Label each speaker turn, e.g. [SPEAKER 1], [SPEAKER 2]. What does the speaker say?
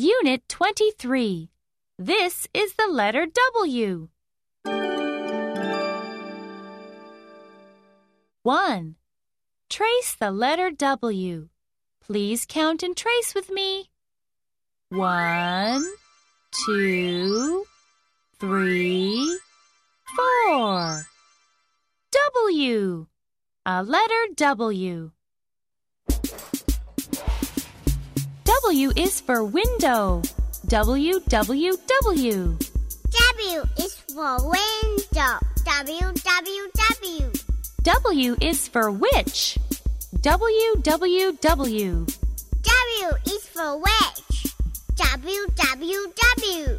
[SPEAKER 1] Unit 23. This is the letter W. 1. Trace the letter W. Please count and trace with me. One, two, three, four. W. A letter W. W is for window. W, W, W.
[SPEAKER 2] W is for window. W, W, W.
[SPEAKER 1] W is for witch. W, W, W.
[SPEAKER 2] W is for wedge. W, W, W.